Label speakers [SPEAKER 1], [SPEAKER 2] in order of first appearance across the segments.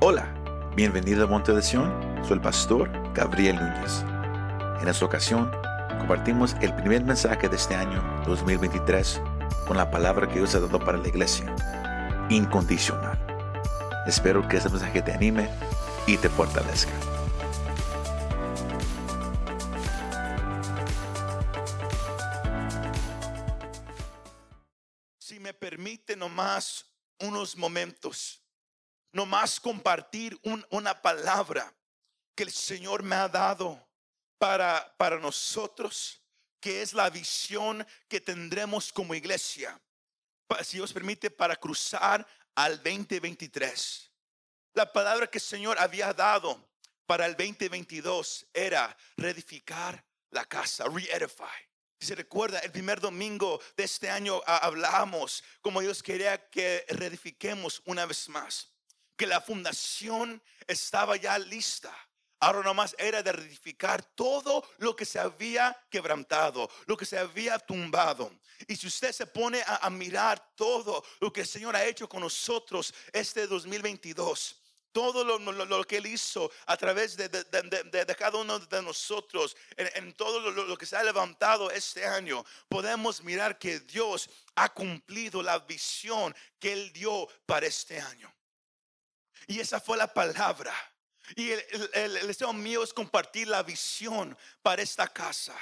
[SPEAKER 1] Hola, bienvenido a Monte de Sion, soy el pastor Gabriel Núñez. En esta ocasión, compartimos el primer mensaje de este año 2023 con la palabra que Dios ha dado para la iglesia, incondicional. Espero que este mensaje te anime y te fortalezca.
[SPEAKER 2] Si me permite nomás unos momentos nomás compartir una palabra que el Señor me ha dado para, para nosotros, que es la visión que tendremos como iglesia, si Dios permite, para cruzar al 2023. La palabra que el Señor había dado para el 2022 era reedificar la casa, re-edify. Se recuerda, el primer domingo de este año ah, hablamos como Dios quería que reedifiquemos una vez más que la fundación estaba ya lista. Ahora nomás era de edificar todo lo que se había quebrantado, lo que se había tumbado. Y si usted se pone a, mirar todo lo que el Señor ha hecho con nosotros este 2022, todo lo, que Él hizo a través de, cada uno de nosotros, en todo lo, que se ha levantado este año, podemos mirar que Dios ha cumplido la visión que Él dio para este año. Y esa fue la palabra. Y el, deseo mío es compartir la visión para esta casa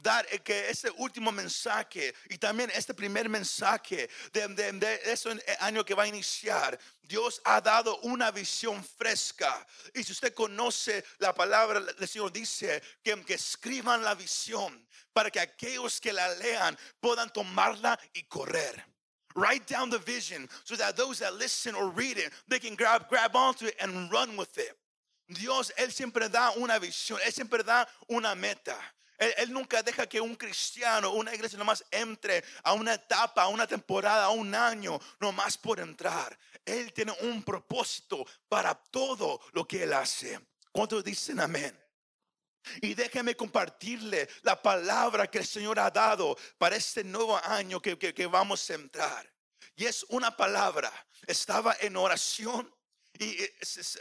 [SPEAKER 2] dar eh, que ese último mensaje y también este primer mensaje de, ese año que va a iniciar, Dios ha dado una visión fresca. Y si usted conoce la palabra, el Señor dice que, que escriban la visión para que aquellos que la lean puedan tomarla y correr. Write down the vision so that those that listen or read it, they can grab, grab onto it and run with it. Dios, Él siempre da una visión, Él siempre da una meta. Él, nunca deja que un cristiano, una iglesia nomás entre a una etapa, a una temporada, a un año, nomás por entrar. Él tiene un propósito para todo lo que Él hace. ¿Cuántos dicen amén? Y déjeme compartirle la palabra que el Señor ha dado para este nuevo año que, que, vamos a entrar. Y es una palabra. Estaba en oración y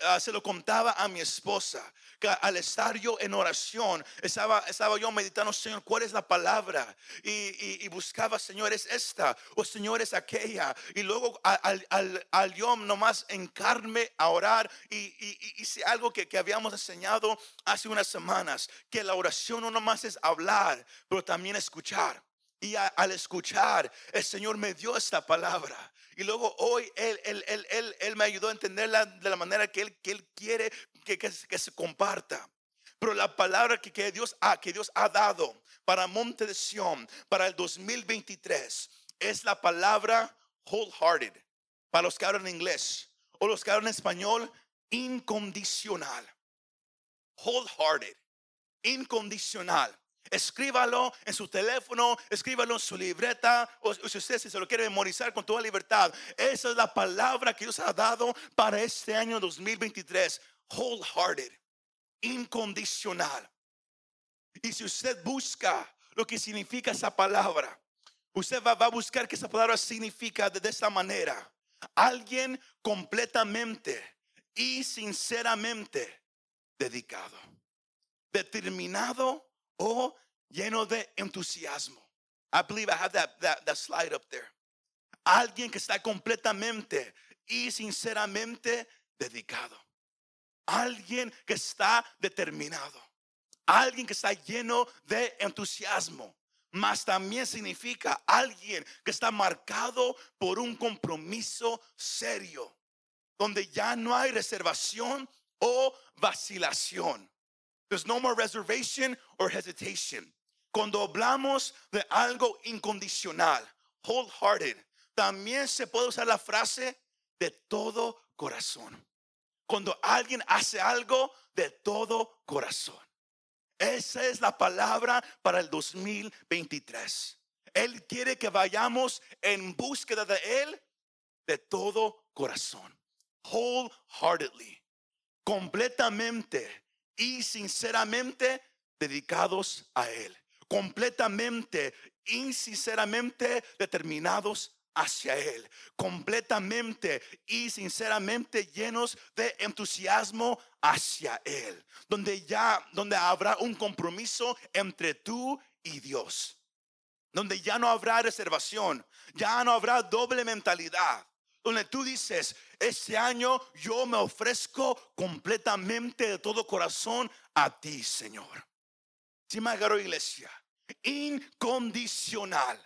[SPEAKER 2] ah, se lo contaba a mi esposa, que al estar yo en oración, estaba, estaba yo meditando, Señor, ¿cuál es la palabra? Y, y, buscaba, Señor, es esta, o Señor, es aquella. Y luego al, al, al yo nomás encarme a orar y, hice algo que, que, habíamos enseñado hace unas semanas, que la oración no nomás es hablar, pero también escuchar. Y al escuchar, el Señor me dio esta palabra. Y luego hoy Él, él, él, él, me ayudó a entenderla de la manera que Él, que él quiere que, que, se comparta. Pero la palabra que, que, Dios ha, que Dios ha dado para Monte de Sion, para el 2023, es la palabra wholehearted. Para los que hablan inglés o los que hablan español, incondicional. Wholehearted, incondicional. Escríbalo en su teléfono, escríbalo en su libreta, o si usted se lo quiere memorizar con toda libertad. Esa es la palabra que Dios ha dado para este año 2023. Wholehearted, incondicional. Y si usted busca lo que significa esa palabra, usted va, a buscar que esa palabra significa de, de esta manera. Alguien completamente y sinceramente dedicado, determinado o lleno de entusiasmo. I believe I have that, that, that slide up there. Alguien que está completamente y sinceramente dedicado. Alguien que está determinado. Alguien que está lleno de entusiasmo. Mas también significa alguien que está marcado por un compromiso serio. Donde ya no hay reservación o vacilación. There's no more reservation or hesitation. Cuando hablamos de algo incondicional, wholehearted, también se puede usar la frase de todo corazón. Cuando alguien hace algo de todo corazón. Esa es la palabra para el 2023. Él quiere que vayamos en búsqueda de Él de todo corazón. Wholeheartedly. Completamente y sinceramente dedicados a Él. Completamente y sinceramente determinados hacia Él, completamente y sinceramente llenos de entusiasmo hacia Él, donde ya, donde habrá un compromiso entre tú y Dios, donde ya no habrá reservación, ya no habrá doble mentalidad, donde tú dices, este año yo me ofrezco completamente de todo corazón a ti, Señor. Si me agarro iglesia, incondicional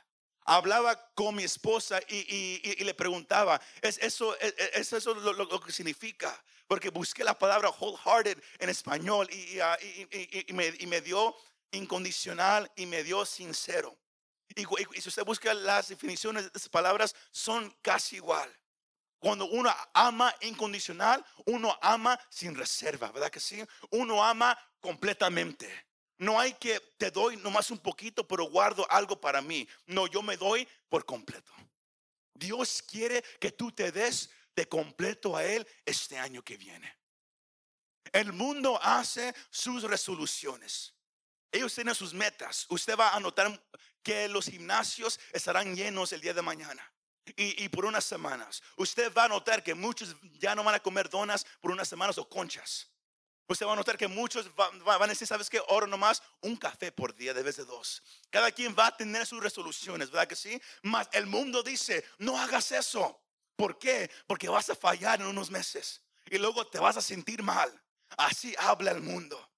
[SPEAKER 2] hablaba con mi esposa y, le preguntaba, ¿es eso, es, eso lo, que significa? Porque busqué la palabra wholehearted en español ah, y, me, dio incondicional y me dio sincero. Y, si usted busca las definiciones de esas palabras, son casi igual. Cuando uno ama incondicional, uno ama sin reserva, ¿verdad que sí? Uno ama completamente. No hay que te doy nomás un poquito, pero guardo algo para mí. No, yo me doy por completo. Dios quiere que tú te des de completo a Él este año que viene. El mundo hace sus resoluciones. Ellos tienen sus metas. Usted va a notar que los gimnasios estarán llenos el día de mañana. Y, y, por unas semanas. Usted va a notar que muchos ya no van a comer donas por unas semanas o conchas. Usted va a notar que muchos van, a decir, ¿sabes qué? Oro nomás un café por día de vez de dos. Cada quien va a tener sus resoluciones, ¿verdad que sí? Mas el mundo dice, no hagas eso. ¿Por qué? Porque vas a fallar en unos meses y luego te vas a sentir mal. Así habla el mundo.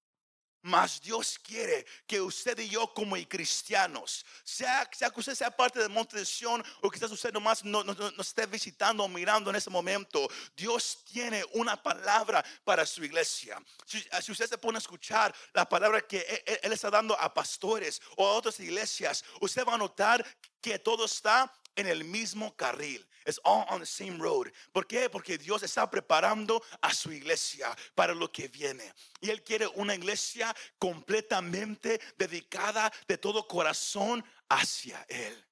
[SPEAKER 2] Mas Dios quiere que usted y yo como cristianos, sea, sea que usted sea parte del monte de Sion o quizás usted nomás no, no, no, esté visitando o mirando en ese momento, Dios tiene una palabra para su iglesia. Si, si usted se pone a escuchar la palabra que él, él está dando a pastores o a otras iglesias, usted va a notar que todo está en el mismo carril. It's all on the same road. ¿Por qué? Porque Dios está preparando a su iglesia para lo que viene. Y Él quiere una iglesia completamente dedicada de todo corazón hacia Él.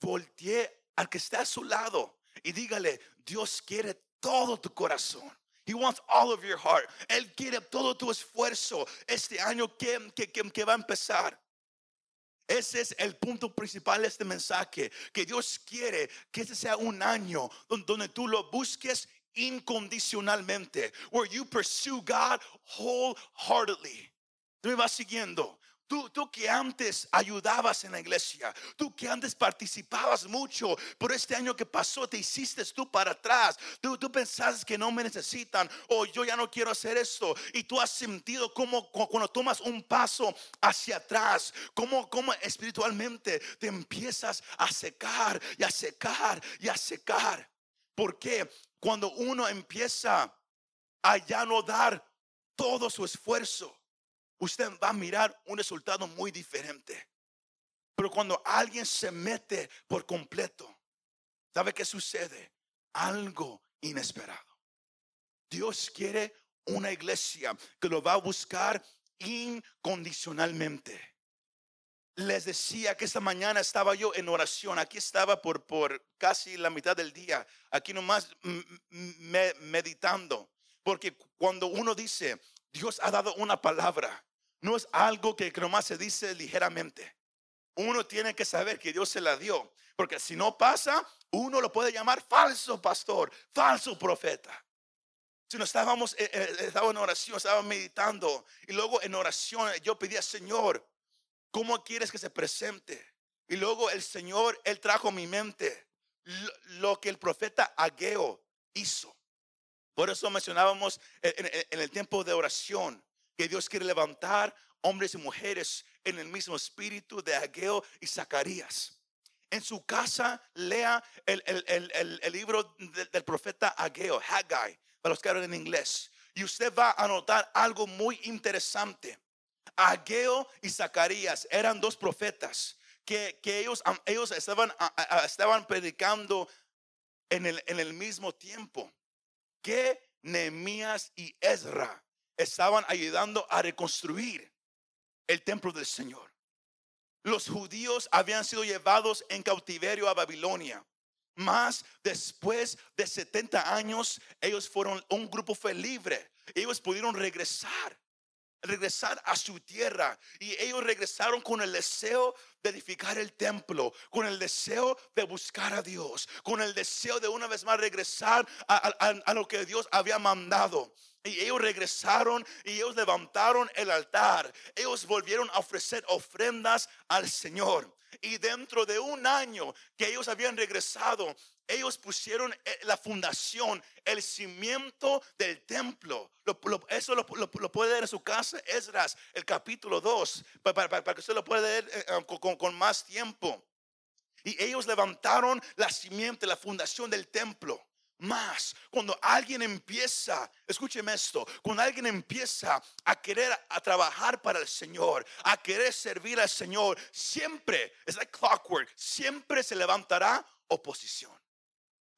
[SPEAKER 2] Voltee al que está a su lado y dígale, Dios quiere todo tu corazón. He wants all of your heart. Él quiere todo tu esfuerzo este año que, que va a empezar. Ese es el punto principal de este mensaje, que Dios quiere que este sea un año donde tú lo busques incondicionalmente, where you pursue God wholeheartedly. Me va siguiendo. Tú, que antes ayudabas en la iglesia, tú que antes participabas mucho, pero este año que pasó te hiciste tú para atrás. Tú, tú pensabas que no me necesitan o yo ya no quiero hacer esto. Y tú has sentido como cuando tomas un paso hacia atrás, como, como espiritualmente te empiezas a secar y a secar y a secar. porque Cuando uno empieza a ya no dar todo su esfuerzo usted va a mirar un resultado muy diferente. Pero cuando alguien se mete por completo, ¿sabe qué sucede? Algo inesperado. Dios quiere una iglesia que lo va a buscar incondicionalmente. Les decía que esta mañana estaba yo en oración. Aquí estaba por, por casi la mitad del día. Aquí nomás meditando. Porque cuando uno dice, Dios ha dado una palabra no es algo que nomás se dice ligeramente. Uno tiene que saber que Dios se la dio. Porque si no pasa, uno lo puede llamar falso pastor, falso profeta. Si no estábamos, eh, eh, estaba en oración, estaba meditando. Y luego en oración yo pedía, Señor, ¿cómo quieres que se presente? Y luego el Señor, Él trajo a mi mente lo, que el profeta Ageo hizo. Por eso mencionábamos en el tiempo de oración que Dios quiere levantar hombres y mujeres en el mismo espíritu de Ageo y Zacarías. En su casa lea el, libro del, profeta Ageo, Haggai, para los que hablan en inglés. Y usted va a notar algo muy interesante. Ageo y Zacarías eran dos profetas que, ellos, ellos estaban, estaban predicando en el, en el mismo tiempo que Nehemías y Ezra estaban ayudando a reconstruir el templo del Señor. Los judíos habían sido llevados en cautiverio a Babilonia. Más después de 70 años, ellos fueron, un grupo fue libre. Ellos pudieron regresar. regresar a su tierra. Y ellos regresaron con el deseo de edificar el templo, con el deseo de buscar a Dios, con el deseo de una vez más regresar a, lo que Dios había mandado. Y ellos regresaron y ellos levantaron el altar. Ellos volvieron a ofrecer ofrendas al Señor. Y dentro de un año que ellos habían regresado, ellos pusieron eh, la fundación, el cimiento del templo. eso lo, puede leer en su casa, Esdras, el capítulo 2, para, que usted lo pueda leer eh, eh, con, más tiempo. Y ellos levantaron la simiente, la fundación del templo más. Cuando alguien empieza, escúcheme esto, cuando alguien empieza a querer a trabajar para el Señor, a querer servir al Señor, siempre, es like clockwork, siempre se levantará oposición.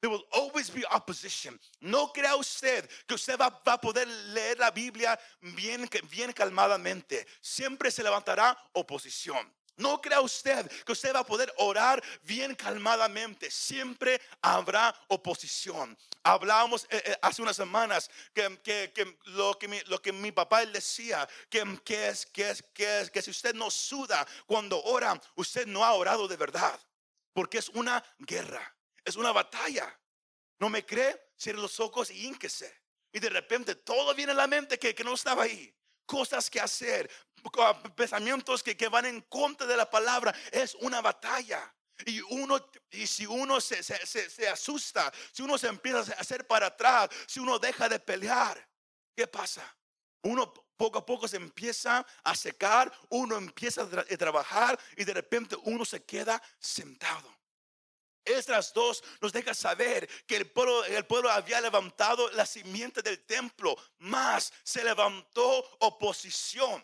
[SPEAKER 2] There will always be opposition. No crea usted que usted va, va, a poder leer la Biblia bien, bien calmadamente. Siempre se levantará oposición. No crea usted que usted va a poder orar bien calmadamente. Siempre habrá oposición. Hablábamos eh, eh, hace unas semanas que, lo, que mi, lo que mi papá decía, que, que, es, que, es, que, es, que si usted no suda cuando ora, usted no ha orado de verdad. Porque es una guerra, es una batalla. ¿No me cree? Cierre los ojos y ínquese. Y de repente todo viene a la mente que, que no estaba ahí cosas que hacer, pensamientos que, van en contra de la palabra. Es una batalla. Y uno, y si uno se, se, asusta, si uno se empieza a hacer para atrás, si uno deja de pelear, ¿qué pasa? Uno poco a poco se empieza a secar, uno empieza a trabajar y de repente uno se queda sentado. Estas dos nos deja saber que el pueblo, el pueblo había levantado la simiente del templo, más se levantó oposición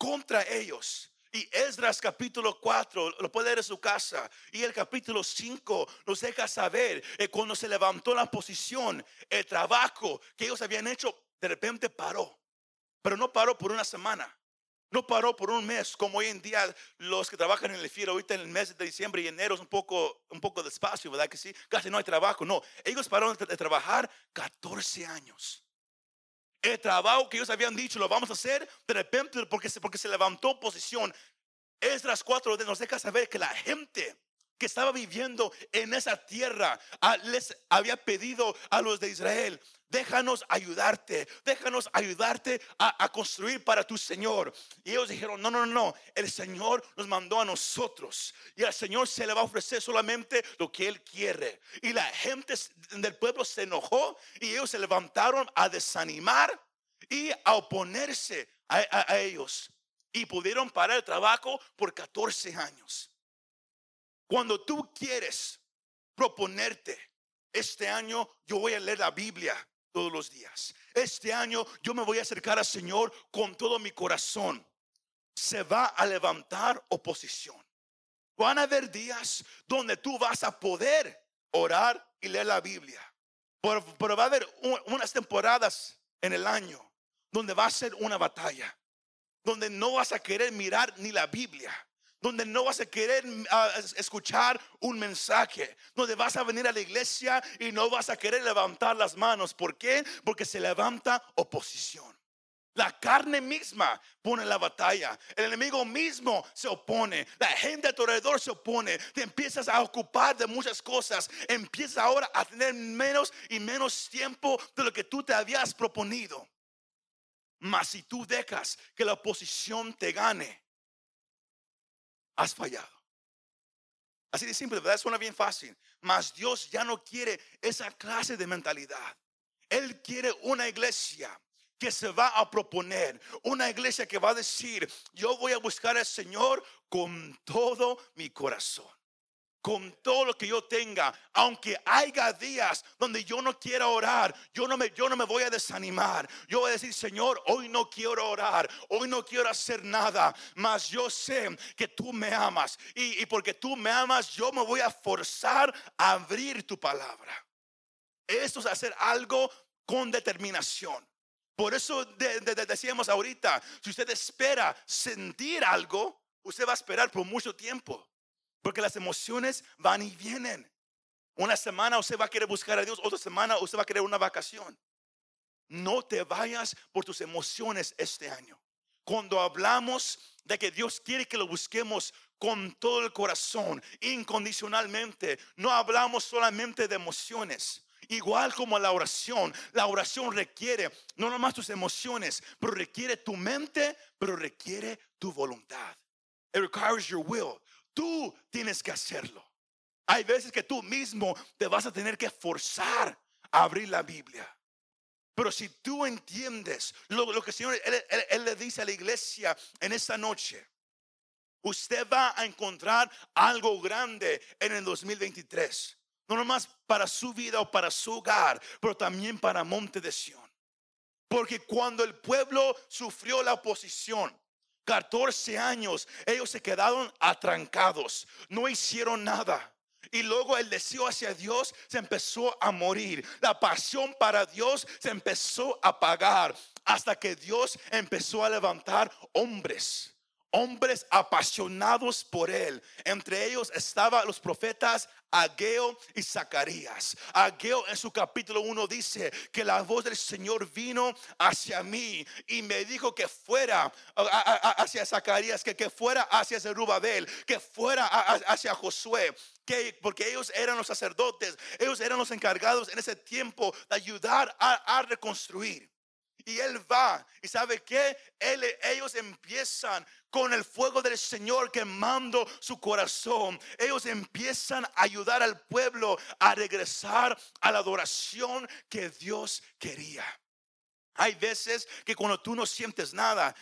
[SPEAKER 2] contra ellos. Y Esdras capítulo 4 lo puede leer en su casa. Y el capítulo 5 nos deja saber que eh, cuando se levantó la oposición, el trabajo que ellos habían hecho de repente paró. Pero no paró por una semana. No paró por un mes, como hoy en día los que trabajan en el FIRA, ahorita en el mes de diciembre y enero es un poco, un poco despacio, ¿verdad que sí? Casi no hay trabajo. No, ellos pararon de trabajar 14 años. El trabajo que ellos habían dicho, lo vamos a hacer, de repente, porque porque se levantó oposición. Esdras 4 nos deja saber que la gente que estaba viviendo en esa tierra les había pedido a los de Israel, déjanos ayudarte, déjanos ayudarte a, construir para tu Señor. Y ellos dijeron, no, no, no, el Señor nos mandó a nosotros y al Señor se le va a ofrecer solamente lo que Él quiere. Y la gente del pueblo se enojó y ellos se levantaron a desanimar y a oponerse a ellos. Y pudieron parar el trabajo por 14 años. Cuando tú quieres proponerte, este año yo voy a leer la Biblia todos los días. Este año yo me voy a acercar al Señor con todo mi corazón. Se va a levantar oposición. Van a haber días donde tú vas a poder orar y leer la Biblia. Pero, va a haber unas temporadas en el año donde va a ser una batalla. Donde no vas a querer mirar ni la Biblia donde no vas a querer ah, escuchar un mensaje, donde vas a venir a la iglesia y no vas a querer levantar las manos. ¿Por qué? Porque se levanta oposición. La carne misma pone la batalla. El enemigo mismo se opone. La gente a tu alrededor se opone. Te empiezas a ocupar de muchas cosas. Empiezas ahora a tener menos y menos tiempo de lo que tú te habías proponido. Mas si tú dejas que la oposición te gane, has fallado. Así de simple, ¿verdad? Suena bien fácil. Mas Dios ya no quiere esa clase de mentalidad. Él quiere una iglesia que se va a proponer, una iglesia que va a decir, yo voy a buscar al Señor con todo mi corazón con todo lo que yo tenga, aunque haya días donde yo no quiera orar, yo no me, yo no me voy a desanimar. Yo voy a decir, Señor, hoy no quiero orar, hoy no quiero hacer nada, mas yo sé que tú me amas y, porque tú me amas, yo me voy a forzar a abrir tu palabra. Esto es hacer algo con determinación. Por eso decíamos ahorita, si usted espera sentir algo, usted va a esperar por mucho tiempo. Porque las emociones van y vienen. Una semana usted va a querer buscar a Dios, otra semana usted va a querer una vacación. no te vayas por tus emociones este año. Cuando hablamos de que Dios quiere que lo busquemos con todo el corazón, incondicionalmente, no hablamos solamente de emociones. Igual como la oración, la oración requiere no nomás tus emociones, pero requiere tu mente, pero requiere tu voluntad. It requires your will. Tú tienes que hacerlo. Hay veces que tú mismo te vas a tener que forzar a abrir la Biblia. Pero si tú entiendes lo, que el Señor él, le dice a la iglesia en esta noche, usted va a encontrar algo grande en el 2023. No nomás para su vida o para su hogar, pero también para Monte de Sion. Porque cuando el pueblo sufrió la oposición, 14 años, ellos se quedaron atrancados, no hicieron nada. Y luego el deseo hacia Dios se empezó a morir. La pasión para Dios se empezó a apagar hasta que Dios empezó a levantar hombres hombres apasionados por él. Entre ellos estaban los profetas Ageo y Zacarías. Ageo en su capítulo 1 dice que la voz del Señor vino hacia mí y me dijo que fuera hacia Zacarías, que, que fuera hacia Zerubabel, que fuera hacia Josué. Que, porque ellos eran los sacerdotes, ellos eran los encargados en ese tiempo de ayudar a reconstruir. Y él va. ¿Y sabe que ellos empiezan con el fuego del Señor quemando su corazón. Ellos empiezan a ayudar al pueblo a regresar a la adoración que Dios quería. Hay veces que cuando tú no sientes nada,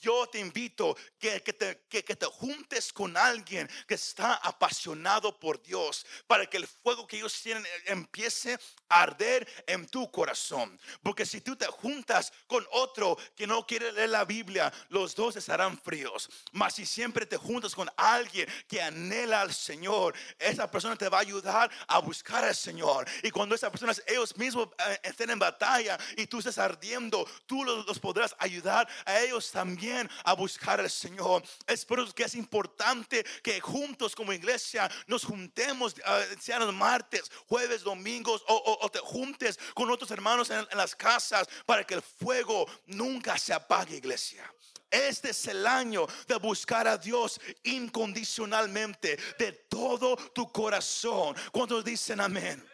[SPEAKER 2] yo, te invito que, que, te, que, te juntes con alguien que está apasionado por Dios para que el fuego que ellos tienen eh, empiece a arder en tu corazón. Porque si tú te juntas con otro que no quiere leer la Biblia, los dos estarán fríos. Mas si siempre te juntas con alguien que anhela al Señor, esa persona te va a ayudar a buscar al Señor. Y cuando esa persona, ellos mismos eh, estén en batalla y tú estés ardiendo, tú los podrás ayudar a ellos también a buscar al Señor. Es por eso que es importante que juntos como iglesia nos juntemos, uh, sean los martes, jueves, domingos, o, te juntes con otros hermanos en, en las casas para que el fuego nunca se apague, iglesia. Este es el año de buscar a Dios incondicionalmente, de todo tu corazón. ¿Cuántos dicen amén?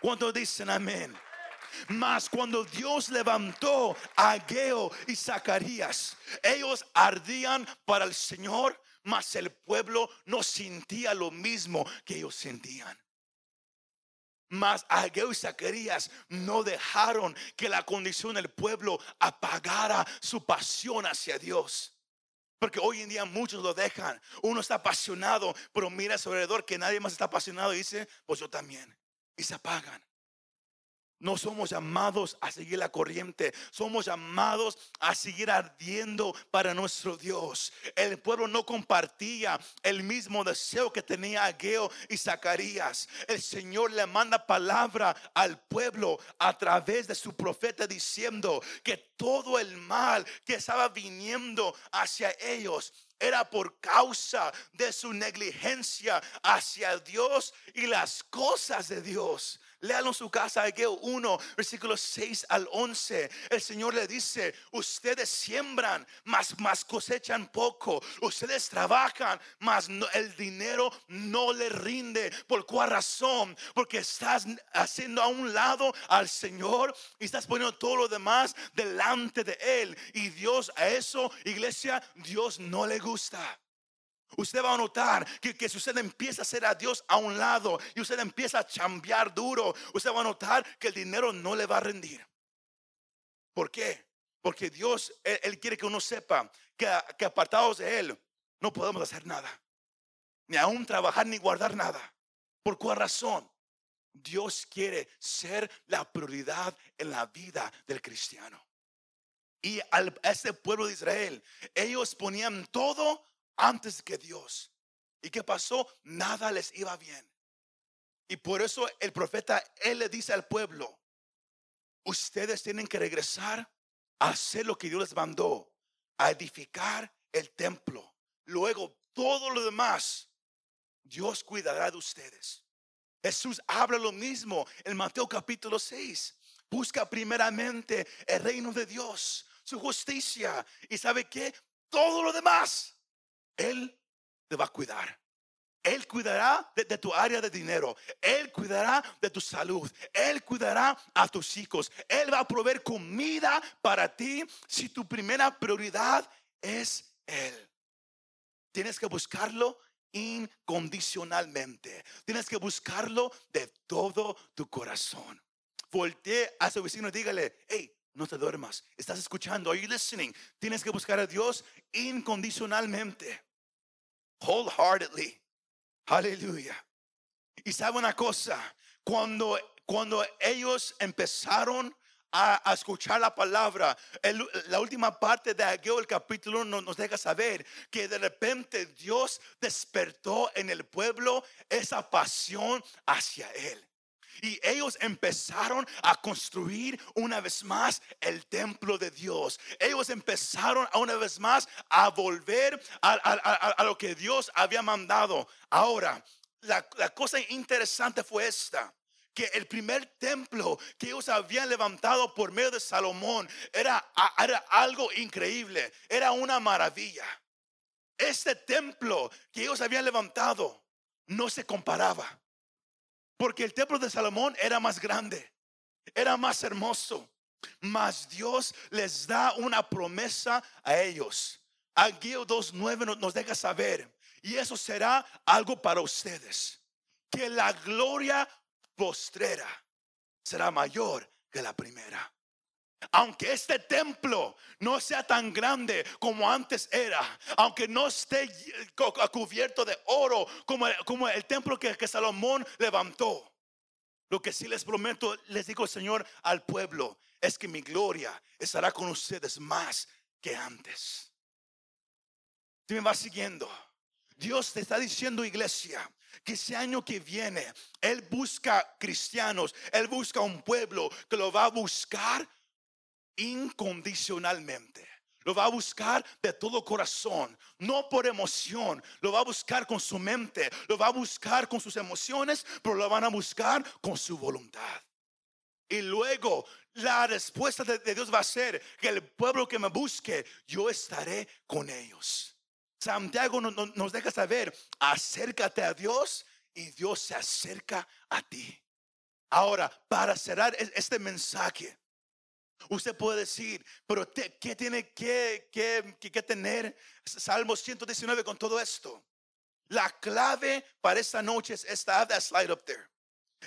[SPEAKER 2] ¿Cuántos dicen amén? Mas cuando Dios levantó a Ageo y Zacarías, ellos ardían para el Señor, mas el pueblo no sentía lo mismo que ellos sentían. Mas Ageo y Zacarías no dejaron que la condición del pueblo apagara su pasión hacia Dios. Porque hoy en día muchos lo dejan. Uno está apasionado, pero mira a su alrededor que nadie más está apasionado y dice, pues yo también. Y se apagan. No somos llamados a seguir la corriente, somos llamados a seguir ardiendo para nuestro Dios. El pueblo no compartía el mismo deseo que tenía Ageo y Zacarías. El Señor le manda palabra al pueblo a través de su profeta diciendo que todo el mal que estaba viniendo hacia ellos era por causa de su negligencia hacia Dios y las cosas de Dios. Léalo en su casa, Ageo 1, versículos 6 al 11. El Señor le dice, ustedes siembran, mas, más cosechan poco. Ustedes trabajan, mas el dinero no le rinde. ¿Por cuál razón? Porque estás haciendo a un lado al Señor y estás poniendo todo lo demás delante de Él. Y Dios a eso, iglesia, Dios no le gusta. Usted va a notar que, si usted empieza a hacer a Dios a un lado y usted empieza a chambear duro, usted va a notar que el dinero no le va a rendir. ¿Por qué? Porque Dios, Él, quiere que uno sepa que, que apartados de Él no podemos hacer nada. Ni aún trabajar ni guardar nada. ¿Por cuál razón? Dios quiere ser la prioridad en la vida del cristiano. Y al, a este pueblo de Israel, ellos ponían todo antes que Dios. ¿Y qué pasó? Nada les iba bien. Y por eso el profeta, él le dice al pueblo, ustedes tienen que regresar a hacer lo que Dios les mandó, a edificar el templo. Luego, todo lo demás, Dios cuidará de ustedes. Jesús habla lo mismo en Mateo capítulo 6. Busca primeramente el reino de Dios, su justicia. Y sabe que todo lo demás, Él te va a cuidar. Él cuidará de, tu área de dinero. Él cuidará de tu salud. Él cuidará a tus hijos. Él va a proveer comida para ti si tu primera prioridad es Él. Tienes que buscarlo incondicionalmente. Tienes que buscarlo de todo tu corazón. Voltee a su vecino y dígale, hey, no te duermas. Estás escuchando. Are you listening? Tienes que buscar a Dios incondicionalmente. Wholeheartedly. Aleluya. Y sabe una cosa, cuando, cuando ellos empezaron a, escuchar la palabra, la última parte de Ageo, el capítulo, nos, nos deja saber que de repente Dios despertó en el pueblo esa pasión hacia Él. Y ellos empezaron a construir una vez más el templo de Dios. Ellos empezaron una vez más a volver a, lo que Dios había mandado. Ahora, la, cosa interesante fue esta que el primer templo que ellos habían levantado por medio de Salomón era, era, algo increíble, era una maravilla. Este templo que ellos habían levantado no se comparaba porque el templo de Salomón era más grande, era más hermoso. Mas Dios les da una promesa a ellos. Ageo 2.9 nos deja saber. Y eso será algo para ustedes. Que la gloria postrera será mayor que la primera. Aunque este templo no sea tan grande como antes era, aunque no esté cubierto de oro como, como el templo que, Salomón levantó, lo que sí les prometo, les digo Señor al pueblo, es que mi gloria estará con ustedes más que antes. Tú me vas siguiendo. Dios te está diciendo, iglesia, que ese año que viene, Él busca cristianos, Él busca un pueblo que lo va a buscar incondicionalmente. Lo va a buscar de todo corazón, no por emoción. Lo va a buscar con su mente, lo va a buscar con sus emociones, pero lo van a buscar con su voluntad. Y luego la respuesta de, Dios va a ser que el pueblo que me busque, yo estaré con ellos. Santiago nos deja saber, acércate a Dios y Dios se acerca a ti. Ahora, para cerrar este mensaje, Usted puede decir, pero ¿qué tiene que, tener Salmo 119 con todo esto? La clave para esta noche es esta, that slide up there.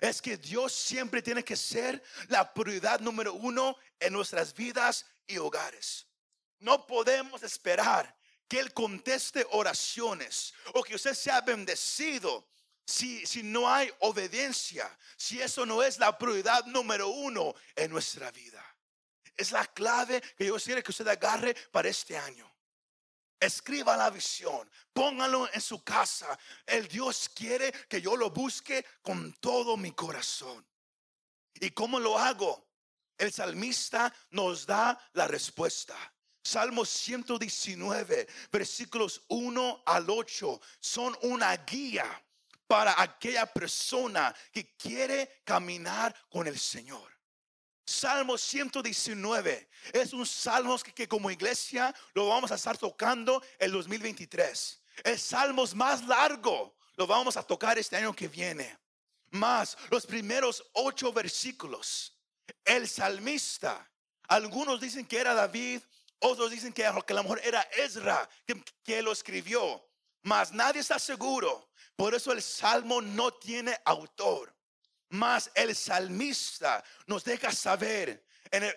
[SPEAKER 2] Es que Dios siempre tiene que ser la prioridad número uno en nuestras vidas y hogares. No podemos esperar que Él conteste oraciones o que usted sea bendecido si, si no hay obediencia, si eso no es la prioridad número uno en nuestra vida. Es la clave que yo quiero que usted agarre para este año. Escriba la visión, póngalo en su casa. El Dios quiere que yo lo busque con todo mi corazón. ¿Y cómo lo hago? El salmista nos da la respuesta. Salmo 119, versículos 1 al 8, son una guía para aquella persona que quiere caminar con el Señor. Salmo 119 es un salmo que, como iglesia lo vamos a estar tocando el 2023. El salmo más largo lo vamos a tocar este año que viene. Más los primeros ocho versículos. El salmista, algunos dicen que era David, otros dicen que, que la mujer era Ezra que, que lo escribió. Mas nadie está seguro. Por eso el salmo no tiene autor. Mas el salmista nos deja saber en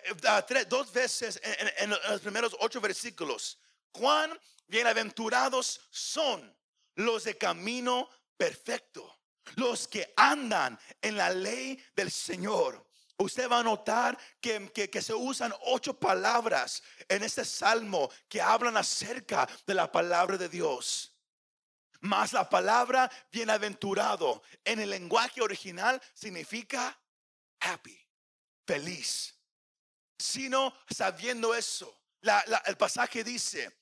[SPEAKER 2] dos veces en, los primeros ocho versículos cuán bienaventurados son los de camino perfecto, los que andan en la ley del Señor. Usted va a notar que, que, se usan ocho palabras en este salmo que hablan acerca de la palabra de Dios. Mas la palabra bienaventurado en el lenguaje original significa happy, feliz. Sino sabiendo eso, el pasaje dice,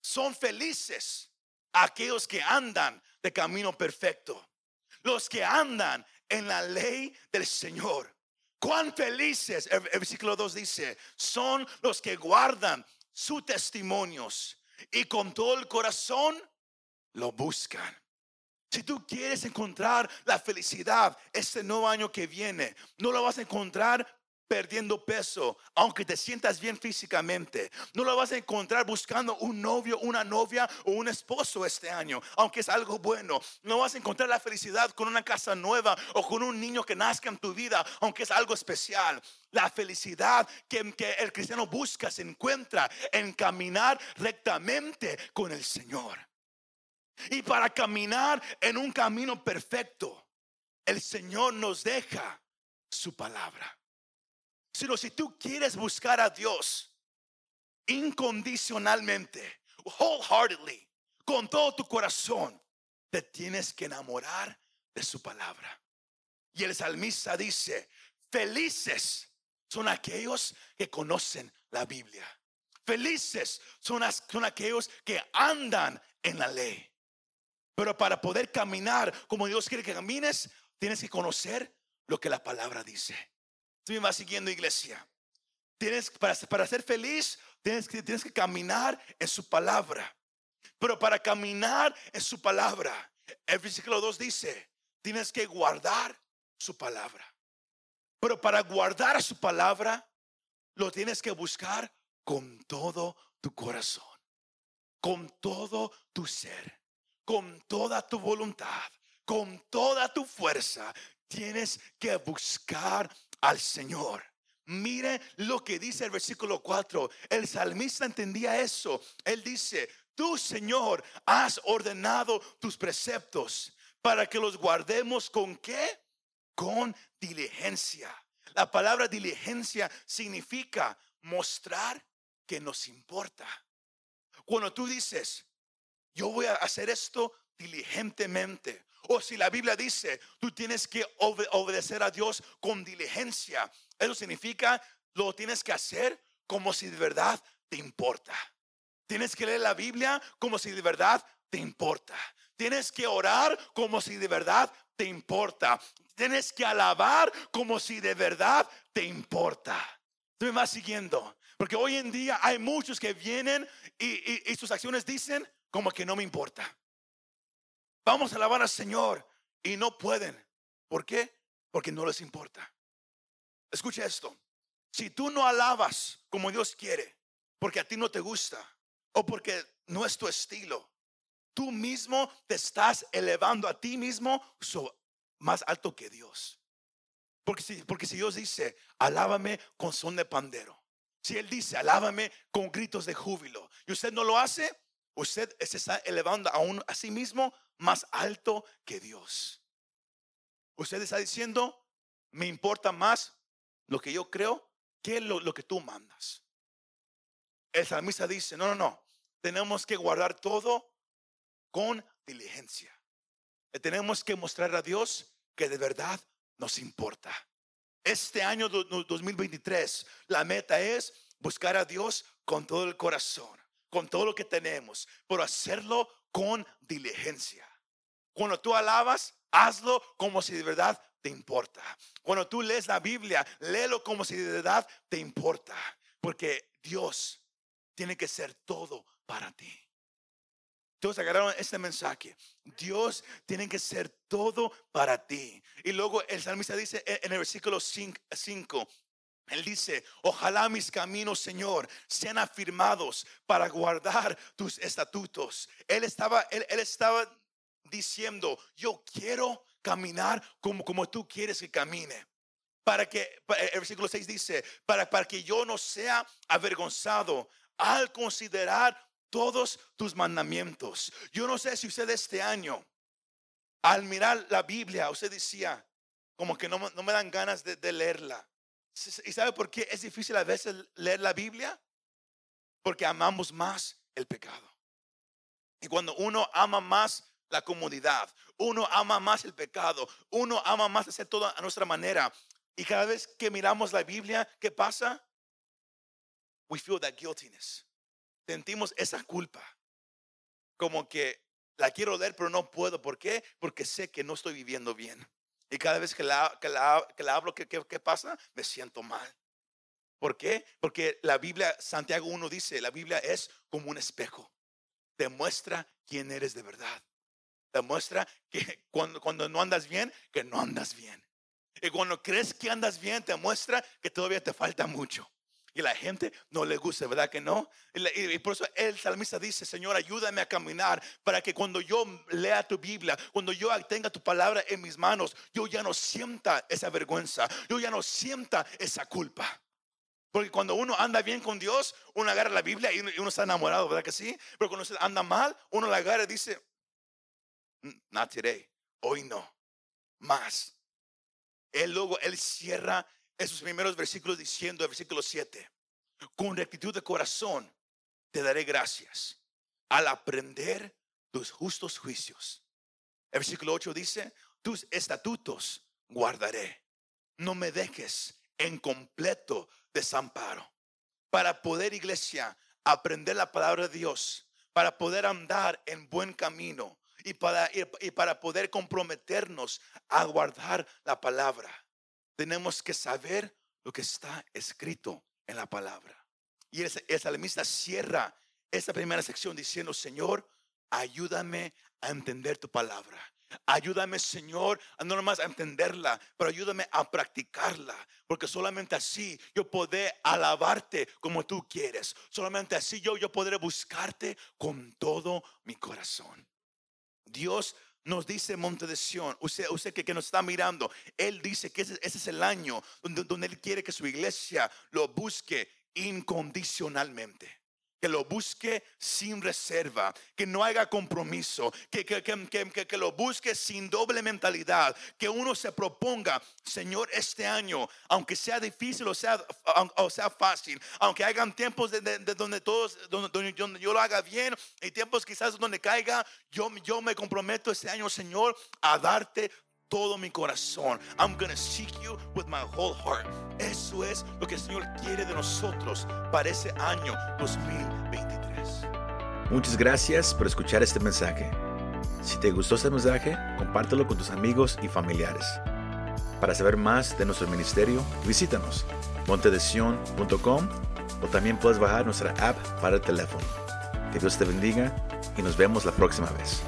[SPEAKER 2] son felices aquellos que andan de camino perfecto, los que andan en la ley del Señor. Cuán felices, el, el versículo 2 dice, son los que guardan sus testimonios y con todo el corazón lo buscan. Si tú quieres encontrar la felicidad este nuevo año que viene, no lo vas a encontrar perdiendo peso, aunque te sientas bien físicamente. No lo vas a encontrar buscando un novio, una novia o un esposo este año, aunque es algo bueno. No vas a encontrar la felicidad con una casa nueva o con un niño que nazca en tu vida, aunque es algo especial. La felicidad que, que el cristiano busca se encuentra en caminar rectamente con el Señor. Y para caminar en un camino perfecto, el Señor nos deja su palabra. Sino si tú quieres buscar a Dios incondicionalmente, wholeheartedly, con todo tu corazón, te tienes que enamorar de su palabra. Y el salmista dice, felices son aquellos que conocen la Biblia. Felices son, son aquellos que andan en la ley. Pero para poder caminar como Dios quiere que camines, tienes que conocer lo que la palabra dice. Tú me vas siguiendo, iglesia. Tienes, para, para ser feliz, tienes que, tienes que caminar en su palabra. Pero para caminar en su palabra, el versículo 2 dice, tienes que guardar su palabra. Pero para guardar su palabra, lo tienes que buscar con todo tu corazón, con todo tu ser, con toda tu voluntad, con toda tu fuerza. Tienes que buscar al Señor. Mire lo que dice el versículo 4. El salmista entendía eso. Él dice, tú Señor has ordenado tus preceptos para que los guardemos con qué? Con diligencia. La palabra diligencia significa mostrar que nos importa. Cuando tú dices, yo voy a hacer esto diligentemente, o si la Biblia dice, tú tienes que obedecer a Dios con diligencia. Eso significa, lo tienes que hacer como si de verdad te importa. Tienes que leer la Biblia como si de verdad te importa. Tienes que orar como si de verdad te importa. Tienes que alabar como si de verdad te importa. Tú me vas siguiendo. Porque hoy en día hay muchos que vienen y, y sus acciones dicen como que no me importa. Vamos a alabar al Señor y no pueden. ¿Por qué? Porque no les importa. Escucha esto. Si tú no alabas como Dios quiere, porque a ti no te gusta o porque no es tu estilo, tú mismo te estás elevando a ti mismo más alto que Dios. Porque si, porque si Dios dice, alábame con son de pandero. Si Él dice, alábame con gritos de júbilo. Y usted no lo hace, usted se está elevando a sí mismo más alto que Dios. Usted está diciendo, me importa más lo que yo creo que lo, lo que tú mandas. El salmista dice, no, no, no, tenemos que guardar todo con diligencia. Tenemos que mostrar a Dios que de verdad nos importa. Este año 2023, la meta es buscar a Dios con todo el corazón, con todo lo que tenemos, pero hacerlo con diligencia. Cuando tú alabas, hazlo como si de verdad te importa. Cuando tú lees la Biblia, léelo como si de verdad te importa. Porque Dios tiene que ser todo para ti. Todos agarraron este mensaje. Dios tiene que ser todo para ti. Y luego el salmista dice en el versículo 5, él dice, ojalá mis caminos, Señor, sean afirmados para guardar tus estatutos. Él estaba, él, estaba diciendo, yo quiero caminar como, como tú quieres que camine. Para que, el versículo 6 dice, para, para que yo no sea avergonzado al considerar todos tus mandamientos. Yo no sé si usted este año, al mirar la Biblia, usted decía, como que no, no me dan ganas de leerla. ¿Y sabe por qué es difícil a veces leer la Biblia? Porque amamos más el pecado. Y cuando uno ama más la comodidad, uno ama más el pecado, uno ama más hacer todo a nuestra manera. Y cada vez que miramos la Biblia, ¿qué pasa? We feel that guiltiness. Sentimos esa culpa. Como que la quiero leer, pero no puedo. ¿Por qué? Porque sé que no estoy viviendo bien. Y cada vez que la, que la, que la hablo, ¿qué, qué, qué pasa? Me siento mal. ¿Por qué? Porque la Biblia, Santiago 1 dice, la Biblia es como un espejo. Te muestra quién eres de verdad. Te muestra que cuando, cuando no andas bien, que no andas bien. Y cuando crees que andas bien, te muestra que todavía te falta mucho. Y la gente no le gusta, ¿verdad que no? Y, por eso el salmista dice, Señor, ayúdame a caminar para que cuando yo lea tu Biblia, cuando yo tenga tu palabra en mis manos, yo ya no sienta esa vergüenza, yo ya no sienta esa culpa. Porque cuando uno anda bien con Dios, uno agarra la Biblia y uno, está enamorado, ¿verdad que sí? Pero cuando se anda mal, uno la agarra y dice, mm, not today, hoy no, más. Él luego, él cierra esos primeros versículos diciendo, el versículo 7, con rectitud de corazón te daré gracias al aprender tus justos juicios. El versículo 8 dice, tus estatutos guardaré. No me dejes en completo desamparo. Para poder, iglesia, aprender la palabra de Dios, para poder andar en buen camino y para, y para poder comprometernos a guardar la palabra tenemos que saber lo que está escrito en la palabra. Y el, el salmista cierra esta primera sección diciendo, Señor, ayúdame a entender tu palabra. Ayúdame, Señor, no nomás a entenderla, pero ayúdame a practicarla, porque solamente así yo podré alabarte como tú quieres. Solamente así yo, yo podré buscarte con todo mi corazón. Dios nos dice Monte de Sion, usted, que, nos está mirando, Él dice que ese, es el año donde Él quiere que su iglesia lo busque incondicionalmente que lo busque sin reserva, que no haga compromiso, que, que, que, que, lo busque sin doble mentalidad, que uno se proponga, Señor, este año, aunque sea difícil o sea, o sea fácil, aunque hagan tiempos de, donde todos, donde, yo lo haga bien y tiempos quizás donde caiga, yo, yo me comprometo este año, Señor, a darte todo mi corazón. I'm gonna seek you with my whole heart. Eso es lo que el Señor quiere de nosotros para ese año 2023.
[SPEAKER 1] Muchas gracias por escuchar este mensaje. Si te gustó este mensaje, compártelo con tus amigos y familiares. Para saber más de nuestro ministerio, visítanos montedesion.com o también puedes bajar nuestra app para el teléfono. Que Dios te bendiga y nos vemos la próxima vez.